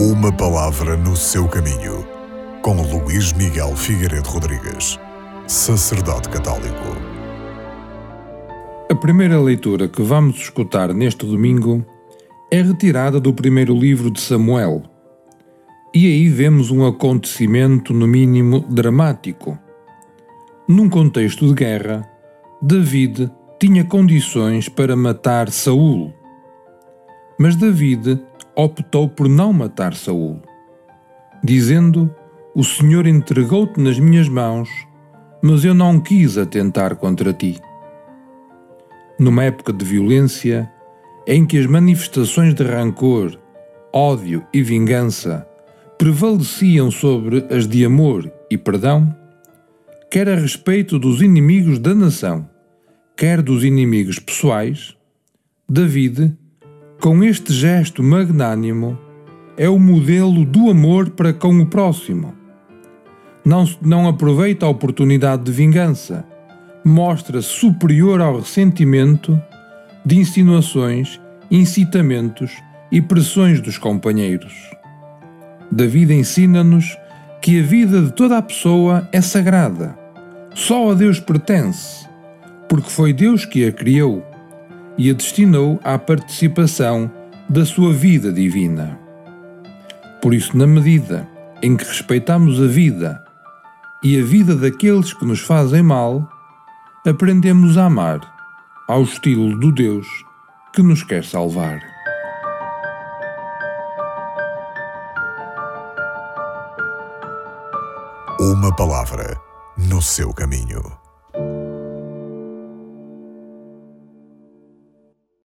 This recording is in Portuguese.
Uma palavra no seu caminho, com Luís Miguel Figueiredo Rodrigues, sacerdote católico. A primeira leitura que vamos escutar neste domingo é retirada do primeiro livro de Samuel. E aí vemos um acontecimento, no mínimo, dramático. Num contexto de guerra, David tinha condições para matar Saul. Mas David optou por não matar Saul, dizendo: O Senhor entregou-te nas minhas mãos, mas eu não quis atentar contra ti. Numa época de violência, em que as manifestações de rancor, ódio e vingança prevaleciam sobre as de amor e perdão, quer a respeito dos inimigos da nação, quer dos inimigos pessoais, David com este gesto magnânimo, é o modelo do amor para com o próximo. Não, não aproveita a oportunidade de vingança, mostra superior ao ressentimento de insinuações, incitamentos e pressões dos companheiros. David ensina-nos que a vida de toda a pessoa é sagrada, só a Deus pertence, porque foi Deus que a criou e a destinou à participação da sua vida divina. Por isso, na medida em que respeitamos a vida e a vida daqueles que nos fazem mal, aprendemos a amar ao estilo do Deus que nos quer salvar. Uma palavra no seu caminho.